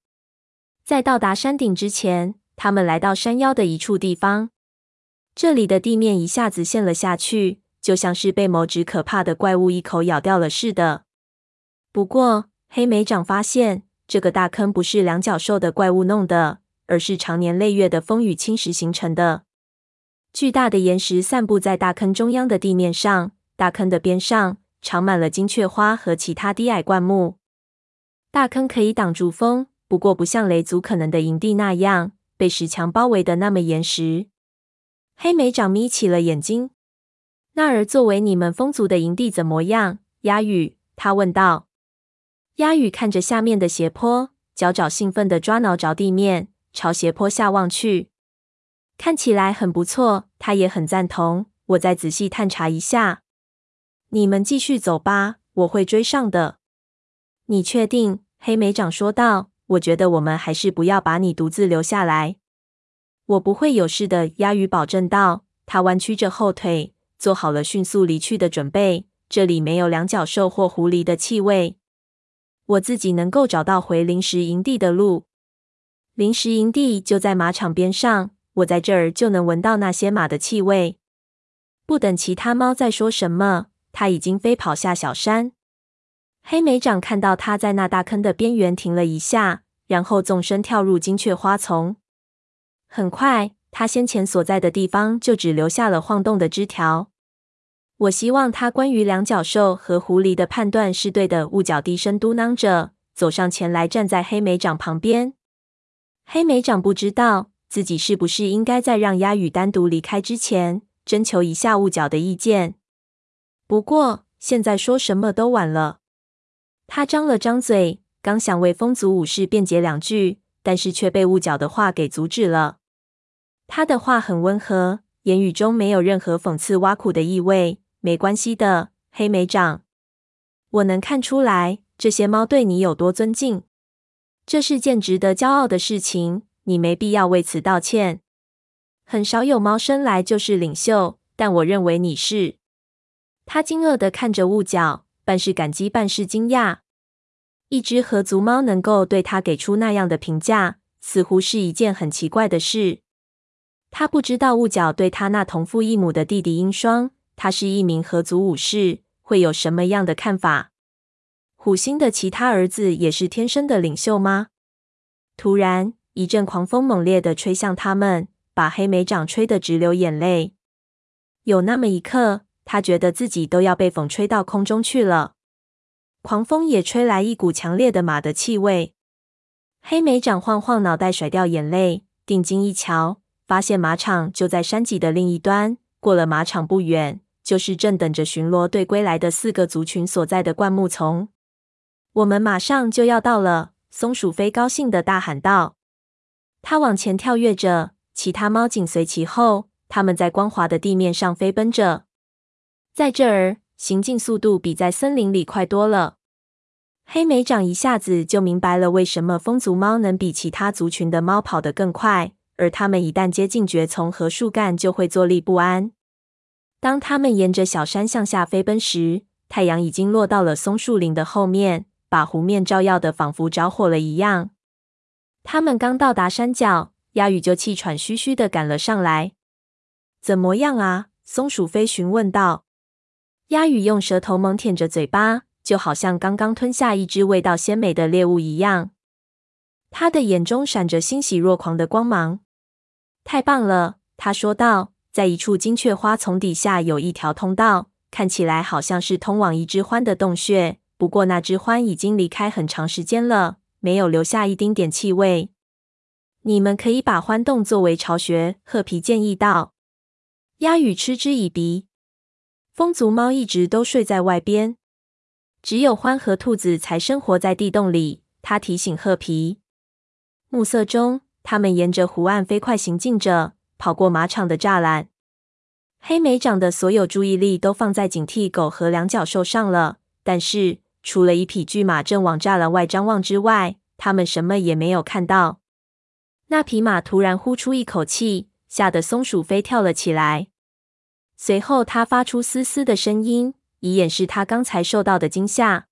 在到达山顶之前，他们来到山腰的一处地方，这里的地面一下子陷了下去，就像是被某只可怕的怪物一口咬掉了似的。不过，黑莓长发现这个大坑不是两脚兽的怪物弄的，而是长年累月的风雨侵蚀形成的。巨大的岩石散布在大坑中央的地面上，大坑的边上长满了金雀花和其他低矮灌木。大坑可以挡住风，不过不像雷族可能的营地那样被石墙包围的那么严实。黑莓长眯起了眼睛。那儿作为你们风族的营地怎么样？鸦羽，他问道。鸦羽看着下面的斜坡，脚爪兴奋地抓挠着地面，朝斜坡下望去。看起来很不错，他也很赞同。我再仔细探查一下。你们继续走吧，我会追上的。你确定？黑莓长说道。我觉得我们还是不要把你独自留下来。我不会有事的，鸭鱼保证道。他弯曲着后腿，做好了迅速离去的准备。这里没有两脚兽或狐狸的气味。我自己能够找到回临时营地的路。临时营地就在马场边上。我在这儿就能闻到那些马的气味。不等其他猫再说什么，它已经飞跑下小山。黑莓长看到他在那大坑的边缘停了一下，然后纵身跳入金雀花丛。很快，他先前所在的地方就只留下了晃动的枝条。我希望他关于两脚兽和狐狸的判断是对的。雾角低声嘟囔着，走上前来，站在黑莓长旁边。黑莓长不知道。自己是不是应该在让鸦羽单独离开之前，征求一下雾角的意见？不过现在说什么都晚了。他张了张嘴，刚想为风族武士辩解两句，但是却被雾角的话给阻止了。他的话很温和，言语中没有任何讽刺挖苦的意味。没关系的，黑莓长，我能看出来这些猫对你有多尊敬。这是件值得骄傲的事情，你没必要为此道歉。很少有猫生来就是领袖，但我认为你是。他惊愕地看着雾角，半是感激，半是惊讶。一只合族猫能够对他给出那样的评价，似乎是一件很奇怪的事。他不知道雾角对他那同父异母的弟弟鹰双，他是一名合族武士，会有什么样的看法？虎星的其他儿子也是天生的领袖吗？突然，一阵狂风猛烈地吹向他们，把黑莓长吹得直流眼泪。有那么一刻，他觉得自己都要被风吹到空中去了。狂风也吹来一股强烈的马的气味。黑莓长晃晃脑袋，甩掉眼泪，定睛一瞧，发现马场就在山脊的另一端。过了马场不远，就是正等着巡逻队归来的四个族群所在的灌木丛。我们马上就要到了，松鼠飞高兴地大喊道。他往前跳跃着，其他猫紧随其后。他们在光滑的地面上飞奔着，在这儿。行进速度比在森林里快多了。黑莓长一下子就明白了为什么风族猫能比其他族群的猫跑得更快，而它们一旦接近蕨丛和树干，就会坐立不安。当它们沿着小山向下飞奔时，太阳已经落到了松树林的后面，把湖面照耀得仿佛着火了一样。它们刚到达山脚，鸭羽就气喘吁吁地赶了上来。“怎么样啊？”松鼠飞询问道。鸭羽用舌头猛舔着嘴巴，就好像刚刚吞下一只味道鲜美的猎物一样。他的眼中闪着欣喜若狂的光芒。太棒了，他说道。在一处金雀花丛底下有一条通道，看起来好像是通往一只獾的洞穴。不过那只獾已经离开很长时间了，没有留下一丁点气味。你们可以把獾洞作为巢穴，褐皮建议道。鸭羽嗤之以鼻。风族猫一直都睡在外边，只有獾和兔子才生活在地洞里。他提醒褐皮。暮色中，他们沿着湖岸飞快行进着，跑过马场的栅栏。黑莓长的所有注意力都放在警惕狗和两脚兽上了，但是除了一匹巨马正往栅栏外张望之外，他们什么也没有看到。那匹马突然呼出一口气，吓得松鼠飞跳了起来。随后，他发出嘶嘶的声音，以掩饰他刚才受到的惊吓。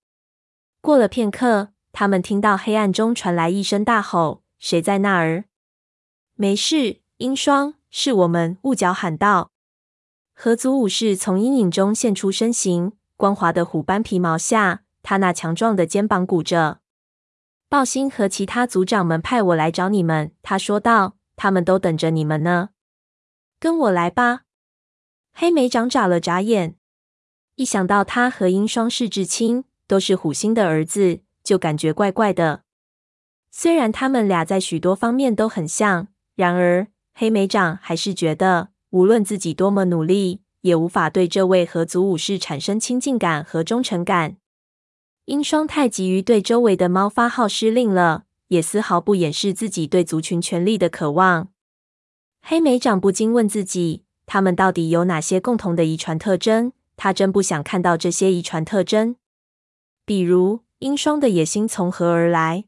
过了片刻，他们听到黑暗中传来一声大吼：“谁在那儿？”“没事，鹰双，是我们。”雾角喊道。合族武士从阴影中现出身形，光滑的虎斑皮毛下，他那强壮的肩膀鼓着。暴星和其他族长们派我来找你们，他说道：“他们都等着你们呢。跟我来吧。”黑莓长眨了眨眼，一想到他和鹰双是至亲，都是虎星的儿子，就感觉怪怪的。虽然他们俩在许多方面都很像，然而黑莓长还是觉得，无论自己多么努力，也无法对这位合族武士产生亲近感和忠诚感。鹰双太急于对周围的猫发号施令了，也丝毫不掩饰自己对族群权力的渴望。黑莓长不禁问自己。他们到底有哪些共同的遗传特征？他真不想看到这些遗传特征。比如，鹰双的野心从何而来？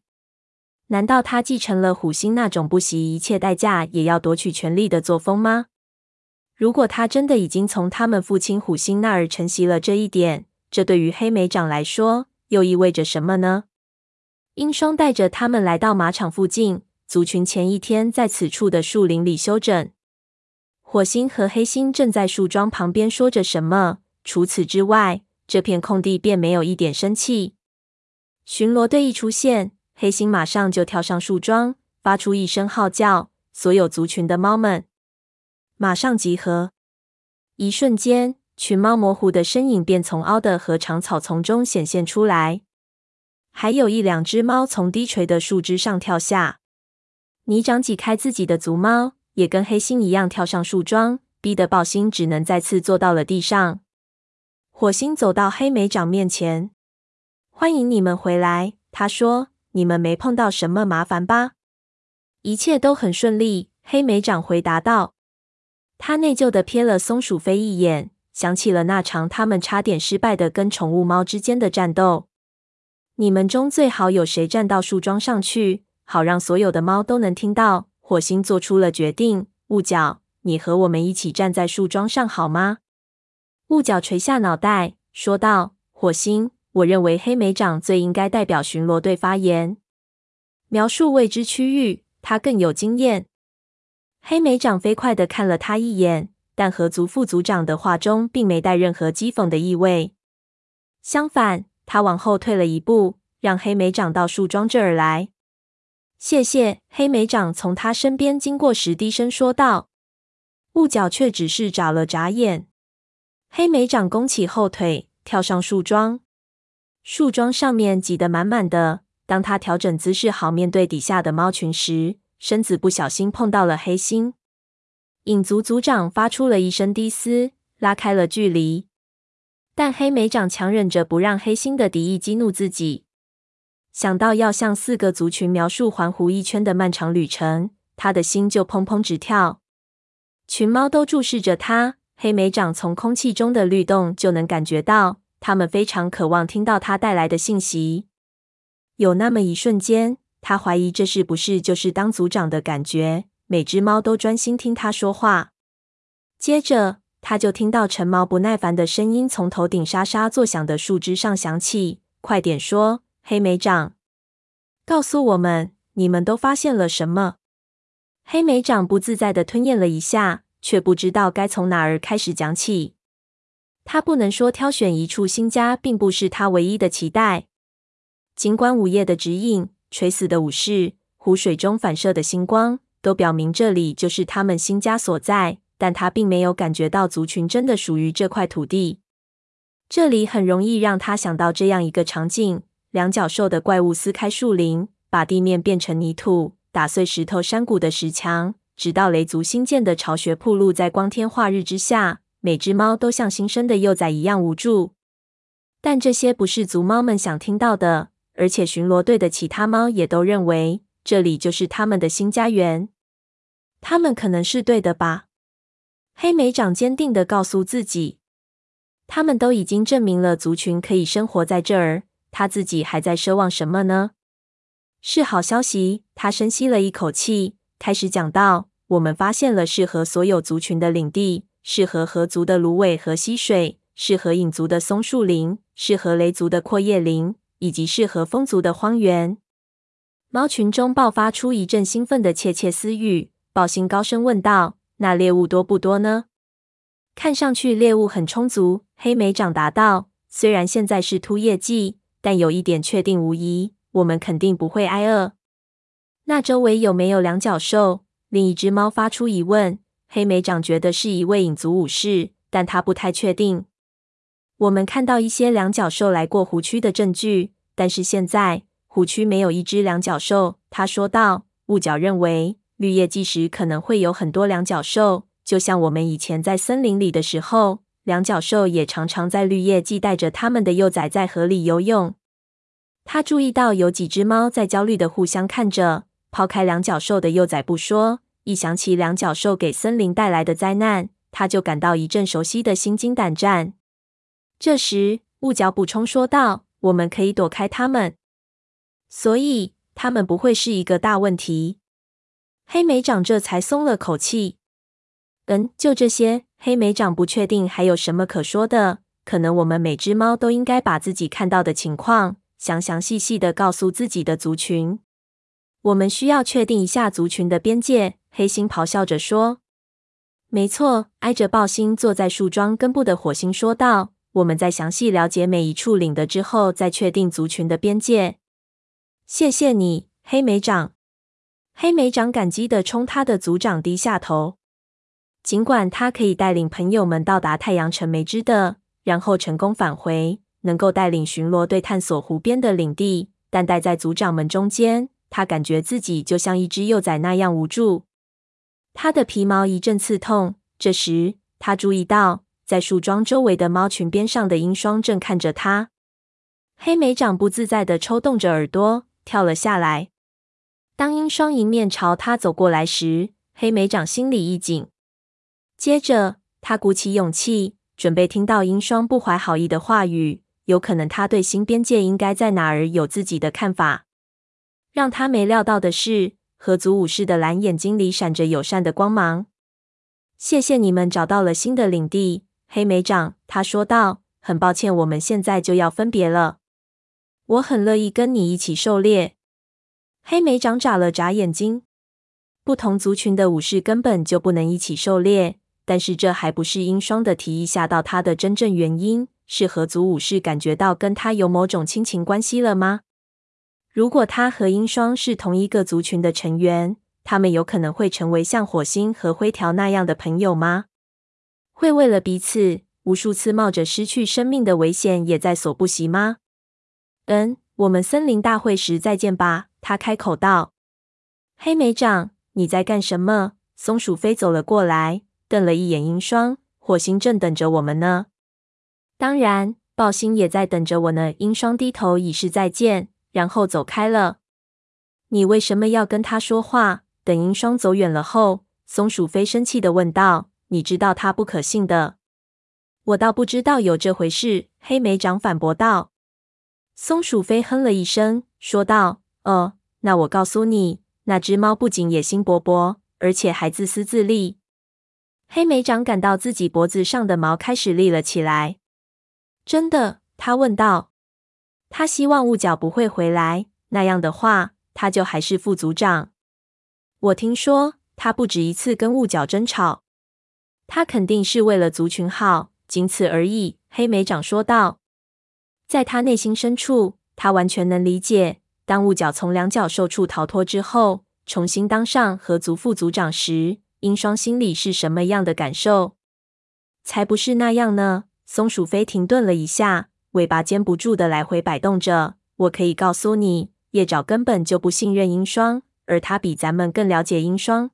难道他继承了虎星那种不惜一切代价也要夺取权力的作风吗？如果他真的已经从他们父亲虎星那儿承袭了这一点，这对于黑莓长来说又意味着什么呢？鹰双带着他们来到马场附近，族群前一天在此处的树林里休整。火星和黑星正在树桩旁边说着什么。除此之外，这片空地便没有一点生气。巡逻队一出现，黑星马上就跳上树桩，发出一声号叫：“所有族群的猫们，马上集合！”一瞬间，群猫模糊的身影便从凹的和长草丛中显现出来，还有一两只猫从低垂的树枝上跳下。泥长挤开自己的族猫。也跟黑星一样跳上树桩，逼得豹星只能再次坐到了地上。火星走到黑莓长面前，欢迎你们回来。他说：“你们没碰到什么麻烦吧？”一切都很顺利。黑莓长回答道。他内疚地瞥了松鼠飞一眼，想起了那场他们差点失败的跟宠物猫之间的战斗。你们中最好有谁站到树桩上去，好让所有的猫都能听到。火星做出了决定。雾角，你和我们一起站在树桩上好吗？雾角垂下脑袋，说道：“火星，我认为黑莓长最应该代表巡逻队发言，描述未知区域，他更有经验。”黑莓长飞快地看了他一眼，但河族副族长的话中并没带任何讥讽的意味。相反，他往后退了一步，让黑莓长到树桩这儿来。谢谢。黑莓长从他身边经过时，低声说道。雾角却只是眨了眨眼。黑莓长弓起后腿，跳上树桩。树桩上面挤得满满的。当他调整姿势好面对底下的猫群时，身子不小心碰到了黑心。影族族长发出了一声低嘶，拉开了距离。但黑莓长强忍着不让黑心的敌意激怒自己。想到要向四个族群描述环湖一圈的漫长旅程，他的心就砰砰直跳。群猫都注视着他，黑莓长从空气中的律动就能感觉到，他们非常渴望听到他带来的信息。有那么一瞬间，他怀疑这是不是就是当族长的感觉，每只猫都专心听他说话。接着，他就听到橙毛不耐烦的声音从头顶沙沙作响的树枝上响起：“快点说！”黑莓长，告诉我们，你们都发现了什么？黑莓长不自在地吞咽了一下，却不知道该从哪儿开始讲起。他不能说挑选一处新家并不是他唯一的期待。尽管午夜的指引、垂死的武士、湖水中反射的星光都表明这里就是他们新家所在，但他并没有感觉到族群真的属于这块土地。这里很容易让他想到这样一个场景。两脚兽的怪物撕开树林，把地面变成泥土，打碎石头山谷的石墙，直到雷族新建的巢穴暴露在光天化日之下。每只猫都像新生的幼崽一样无助。但这些不是族猫们想听到的，而且巡逻队的其他猫也都认为这里就是他们的新家园。他们可能是对的吧？黑莓长坚定地告诉自己，他们都已经证明了族群可以生活在这儿。他自己还在奢望什么呢？是好消息。他深吸了一口气，开始讲道：“我们发现了适合所有族群的领地，适合河族的芦苇和溪水，适合影族的松树林，适合雷族的阔叶林，以及适合风族的荒原。”猫群中爆发出一阵兴奋的窃窃私语。豹星高声问道：“那猎物多不多呢？”看上去猎物很充足。黑莓长答道：“虽然现在是秃叶季。”但有一点确定无疑，我们肯定不会挨饿。那周围有没有两脚兽？另一只猫发出疑问。黑莓长觉得是一位影族武士，但他不太确定。我们看到一些两脚兽来过湖区的证据，但是现在湖区没有一只两脚兽。他说道。雾角认为绿叶季时可能会有很多两脚兽，就像我们以前在森林里的时候。两脚兽也常常在绿叶季带着他们的幼崽在河里游泳。他注意到有几只猫在焦虑的互相看着。抛开两脚兽的幼崽不说，一想起两脚兽给森林带来的灾难，他就感到一阵熟悉的心惊胆战。这时，雾角补充说道：“我们可以躲开他们，所以他们不会是一个大问题。”黑莓长这才松了口气。嗯，就这些。黑莓长不确定还有什么可说的。可能我们每只猫都应该把自己看到的情况详详细细的告诉自己的族群。我们需要确定一下族群的边界。黑心咆哮着说：“没错。”挨着豹星坐在树桩根部的火星说道：“我们在详细了解每一处领地之后，再确定族群的边界。”谢谢你，黑莓长。黑莓长感激的冲他的族长低下头。尽管他可以带领朋友们到达太阳城梅枝的，然后成功返回，能够带领巡逻队探索湖边的领地，但待在族长们中间，他感觉自己就像一只幼崽那样无助。他的皮毛一阵刺痛。这时，他注意到在树桩周围的猫群边上的鹰双正看着他。黑莓长不自在地抽动着耳朵，跳了下来。当鹰双迎面朝他走过来时，黑莓长心里一紧。接着，他鼓起勇气，准备听到英双不怀好意的话语。有可能他对新边界应该在哪儿有自己的看法。让他没料到的是，合族武士的蓝眼睛里闪着友善的光芒。谢谢你们找到了新的领地，黑莓长，他说道。很抱歉，我们现在就要分别了。我很乐意跟你一起狩猎。黑莓长眨了眨眼睛。不同族群的武士根本就不能一起狩猎，但是这还不是英双的提议吓到他的真正原因。是合族武士感觉到跟他有某种亲情关系了吗？如果他和英双是同一个族群的成员，他们有可能会成为像火星和灰条那样的朋友吗？会为了彼此无数次冒着失去生命的危险也在所不惜吗？嗯，我们森林大会时再见吧。他开口道。黑莓长，你在干什么？松鼠飞走了过来，瞪了一眼鹰双。火星正等着我们呢。当然，暴星也在等着我呢。鹰双低头以示再见，然后走开了。你为什么要跟他说话？等鹰双走远了后，松鼠飞生气的问道：“你知道他不可信的。”我倒不知道有这回事。黑莓长反驳道。松鼠飞哼了一声，说道：“哦，那我告诉你，那只猫不仅野心勃勃，而且还自私自利。”黑莓长感到自己脖子上的毛开始立了起来。真的？他问道。他希望雾角不会回来，那样的话，他就还是副组长。我听说他不止一次跟雾角争吵，他肯定是为了族群好，仅此而已。黑莓长说道。在他内心深处，他完全能理解，当雾角从两角兽处逃脱之后，重新当上合族副族长时，英双心里是什么样的感受。才不是那样呢。松鼠飞停顿了一下，尾巴坚不住的来回摆动着。我可以告诉你，叶爪根本就不信任英双，而他比咱们更了解英双。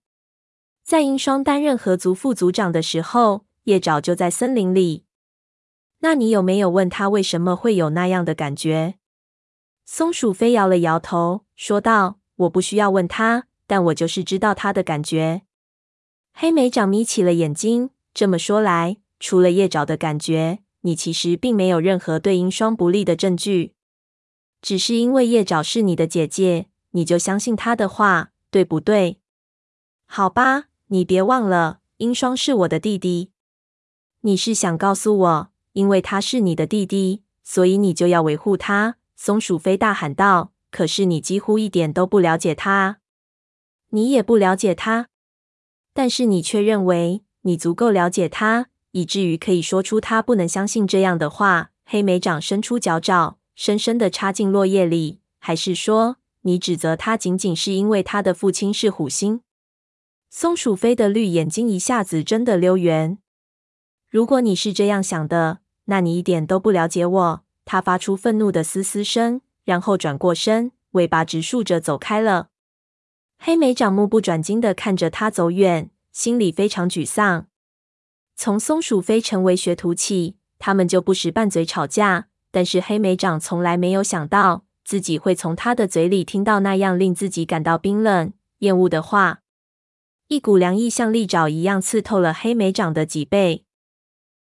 在英双担任河族副族长的时候，叶爪就在森林里。那你有没有问他为什么会有那样的感觉？松鼠飞摇了摇头，说道：“我不需要问他，但我就是知道他的感觉。”黑莓长眯起了眼睛，这么说来。除了叶爪的感觉，你其实并没有任何对鹰双不利的证据。只是因为叶爪是你的姐姐，你就相信她的话，对不对？好吧，你别忘了，鹰双是我的弟弟。你是想告诉我，因为他是你的弟弟，所以你就要维护他？松鼠飞大喊道。可是你几乎一点都不了解他，你也不了解他，但是你却认为你足够了解他。以至于可以说出他不能相信这样的话。黑莓长伸出脚爪，深深地插进落叶里。还是说，你指责他仅仅是因为他的父亲是虎星？松鼠飞的绿眼睛一下子真的溜圆。如果你是这样想的，那你一点都不了解我。他发出愤怒的嘶嘶声，然后转过身，尾巴直竖着走开了。黑莓长目不转睛的看着他走远，心里非常沮丧。从松鼠飞成为学徒起，他们就不时拌嘴吵架。但是黑莓长从来没有想到自己会从他的嘴里听到那样令自己感到冰冷、厌恶的话。一股凉意像利爪一样刺透了黑莓长的脊背。